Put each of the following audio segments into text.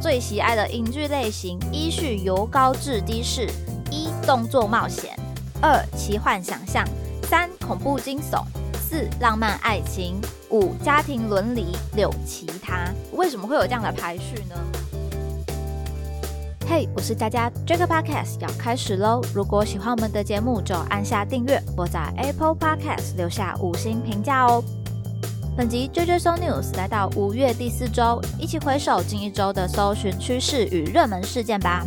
最喜爱的影剧类型，依序由高至低是：一、动作冒险；二、奇幻想象；三、恐怖惊悚；四、浪漫爱情；五、家庭伦理；六、其他。为什么会有这样的排序呢？嘿，我是佳佳，这个 podcast 要开始喽！如果喜欢我们的节目，就按下订阅，或在 Apple Podcast 留下五星评价哦。本集 JJ So News 来到五月第四周，一起回首近一周的搜寻趋势与热门事件吧。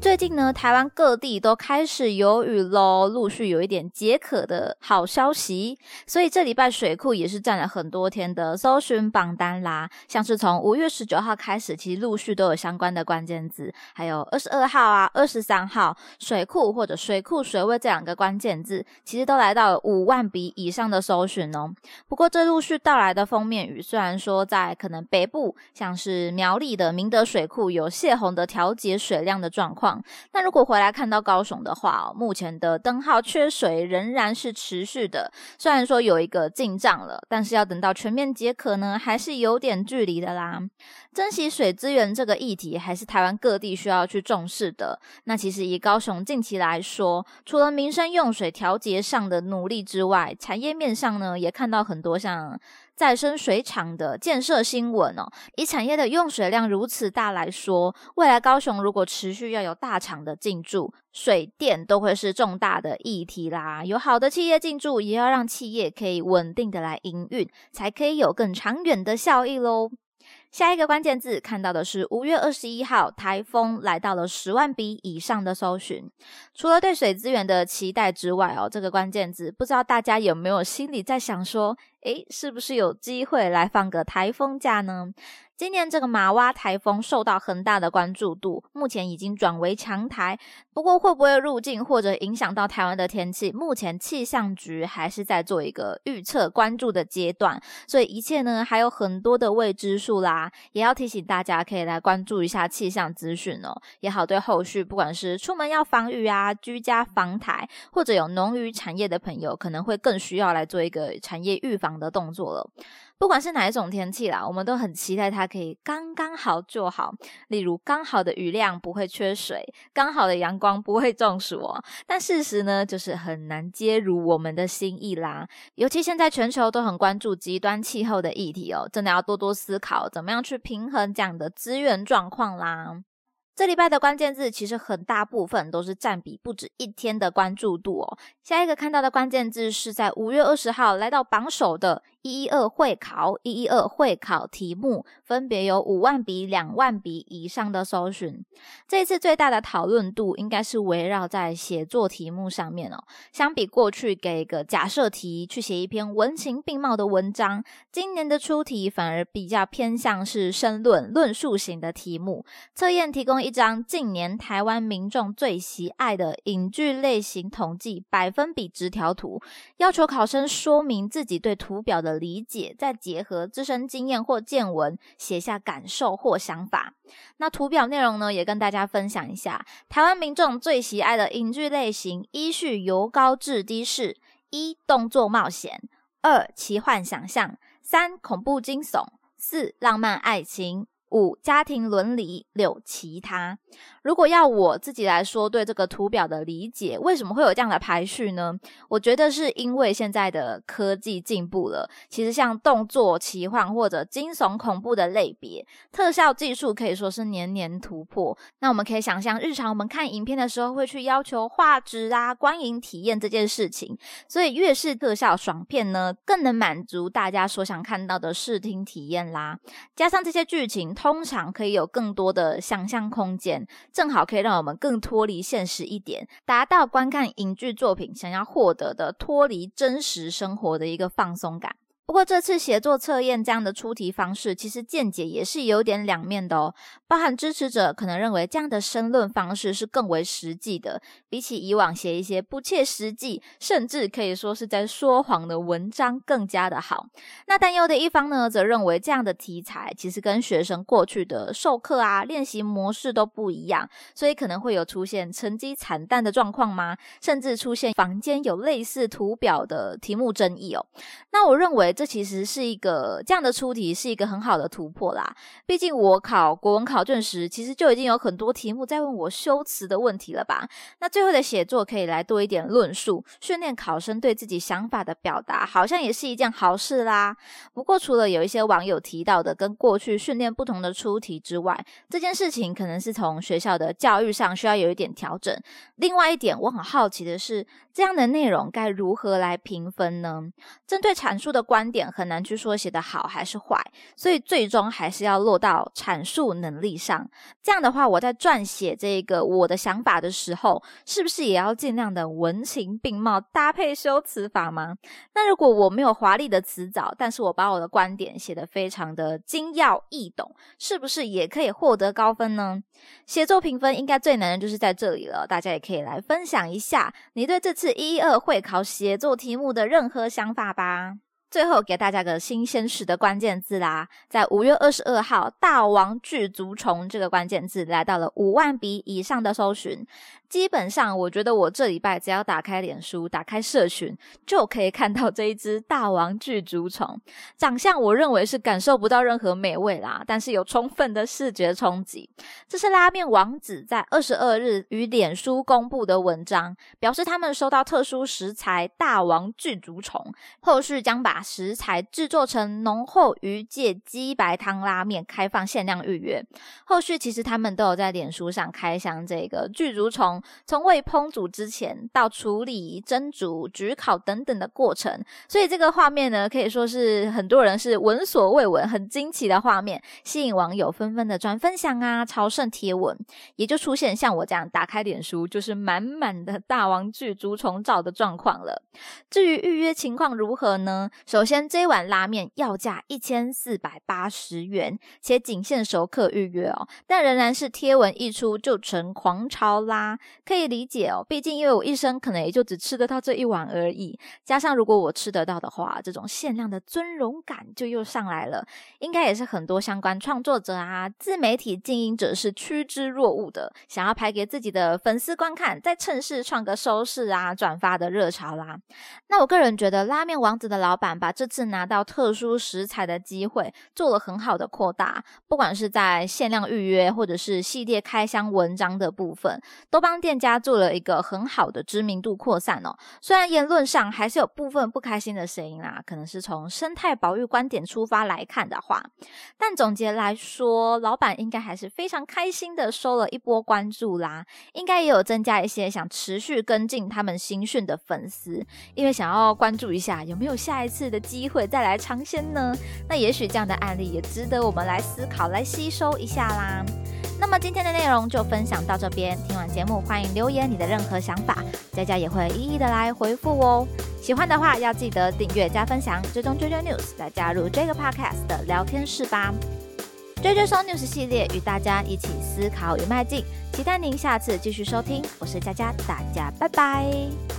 最近呢，台湾各地都开始有雨喽，陆续有一点解渴的好消息。所以这礼拜水库也是占了很多天的搜寻榜单啦。像是从五月十九号开始，其实陆续都有相关的关键字，还有二十二号啊、二十三号水库或者水库水位这两个关键字，其实都来到了五万笔以上的搜寻哦。不过这陆续到来的封面雨，虽然说在可能北部，像是苗栗的明德水库有泄洪的调节水量的状况。那如果回来看到高雄的话，目前的灯号缺水仍然是持续的。虽然说有一个进账了，但是要等到全面解渴呢，还是有点距离的啦。珍惜水资源这个议题，还是台湾各地需要去重视的。那其实以高雄近期来说，除了民生用水调节上的努力之外，产业面上呢，也看到很多像。再生水厂的建设新闻哦，以产业的用水量如此大来说，未来高雄如果持续要有大厂的进驻，水电都会是重大的议题啦。有好的企业进驻，也要让企业可以稳定的来营运，才可以有更长远的效益喽。下一个关键字看到的是五月二十一号台风来到了十万笔以上的搜寻。除了对水资源的期待之外哦，这个关键字不知道大家有没有心里在想说，诶，是不是有机会来放个台风假呢？今年这个马洼台风受到很大的关注度，目前已经转为强台。不过会不会入境或者影响到台湾的天气，目前气象局还是在做一个预测关注的阶段，所以一切呢还有很多的未知数啦。也要提醒大家可以来关注一下气象资讯哦，也好对后续不管是出门要防雨啊、居家防台，或者有农渔产业的朋友，可能会更需要来做一个产业预防的动作了。不管是哪一种天气啦，我们都很期待它可以刚刚好就好。例如，刚好的雨量不会缺水，刚好的阳光不会中暑哦。但事实呢，就是很难接如我们的心意啦。尤其现在全球都很关注极端气候的议题哦，真的要多多思考怎么样去平衡这样的资源状况啦。这礼拜的关键字其实很大部分都是占比不止一天的关注度哦。下一个看到的关键字是在五月二十号来到榜首的。一一二会考，一一二会考题目分别有五万笔、两万笔以上的搜寻。这次最大的讨论度应该是围绕在写作题目上面哦。相比过去给个假设题去写一篇文情并茂的文章，今年的出题反而比较偏向是申论、论述型的题目。测验提供一张近年台湾民众最喜爱的影剧类型统计百分比直条图，要求考生说明自己对图表的的。理解，再结合自身经验或见闻，写下感受或想法。那图表内容呢，也跟大家分享一下。台湾民众最喜爱的影剧类型，依序由高至低是：一、动作冒险；二、奇幻想象；三、恐怖惊悚；四、浪漫爱情。五家庭伦理，六其他。如果要我自己来说，对这个图表的理解，为什么会有这样的排序呢？我觉得是因为现在的科技进步了。其实像动作、奇幻或者惊悚、恐怖的类别，特效技术可以说是年年突破。那我们可以想象，日常我们看影片的时候，会去要求画质啊、观影体验这件事情。所以越是特效爽片呢，更能满足大家所想看到的视听体验啦。加上这些剧情。通常可以有更多的想象空间，正好可以让我们更脱离现实一点，达到观看影剧作品想要获得的脱离真实生活的一个放松感。不过这次写作测验这样的出题方式，其实见解也是有点两面的哦。包含支持者可能认为这样的申论方式是更为实际的，比起以往写一些不切实际，甚至可以说是在说谎的文章更加的好。那担忧的一方呢，则认为这样的题材其实跟学生过去的授课啊练习模式都不一样，所以可能会有出现成绩惨淡的状况吗？甚至出现房间有类似图表的题目争议哦。那我认为。这其实是一个这样的出题是一个很好的突破啦。毕竟我考国文考卷时，其实就已经有很多题目在问我修辞的问题了吧？那最后的写作可以来多一点论述，训练考生对自己想法的表达，好像也是一件好事啦。不过，除了有一些网友提到的跟过去训练不同的出题之外，这件事情可能是从学校的教育上需要有一点调整。另外一点，我很好奇的是，这样的内容该如何来评分呢？针对阐述的观点，很难去说写的好还是坏，所以最终还是要落到阐述能力上。这样的话，我在撰写这个我的想法的时候，是不是也要尽量的文情并茂，搭配修辞法吗？那如果我没有华丽的词藻，但是我把我的观点写得非常的精要易懂，是不是也可以获得高分呢？写作评分应该最难的就是在这里了，大家也可以来分享一下你对这次一一二会考写作题目的任何想法吧。最后给大家个新鲜事的关键字啦，在五月二十二号，大王巨足虫这个关键字来到了五万笔以上的搜寻。基本上，我觉得我这礼拜只要打开脸书、打开社群，就可以看到这一只大王巨足虫。长相我认为是感受不到任何美味啦，但是有充分的视觉冲击。这是拉面王子在二十二日于脸书公布的文章，表示他们收到特殊食材大王巨足虫，后续将把食材制作成浓厚鱼介鸡白汤拉面，开放限量预约。后续其实他们都有在脸书上开箱这个巨足虫。从未烹煮之前到处理、蒸煮、焗烤等等的过程，所以这个画面呢，可以说是很多人是闻所未闻、很惊奇的画面，吸引网友纷纷的转分享啊、朝圣贴文，也就出现像我这样打开脸书就是满满的大王巨竹虫照的状况了。至于预约情况如何呢？首先，这碗拉面要价一千四百八十元，且仅限熟客预约哦，但仍然是贴文一出就成狂潮啦。可以理解哦，毕竟因为我一生可能也就只吃得到这一碗而已，加上如果我吃得到的话，这种限量的尊荣感就又上来了。应该也是很多相关创作者啊、自媒体经营者是趋之若鹜的，想要拍给自己的粉丝观看，再趁势创个收视啊、转发的热潮啦。那我个人觉得，拉面王子的老板把这次拿到特殊食材的机会做了很好的扩大，不管是在限量预约或者是系列开箱文章的部分，都帮。店家做了一个很好的知名度扩散哦，虽然言论上还是有部分不开心的声音啦，可能是从生态保育观点出发来看的话，但总结来说，老板应该还是非常开心的收了一波关注啦，应该也有增加一些想持续跟进他们新训的粉丝，因为想要关注一下有没有下一次的机会再来尝鲜呢？那也许这样的案例也值得我们来思考、来吸收一下啦。那么今天的内容就分享到这边，听完节目欢迎留言你的任何想法，佳佳也会一一的来回复哦。喜欢的话要记得订阅加分享，追踪 JJ News 来加入这个 Podcast 的聊天室吧。JJ s o News 系列与大家一起思考与迈进，期待您下次继续收听，我是佳佳，大家拜拜。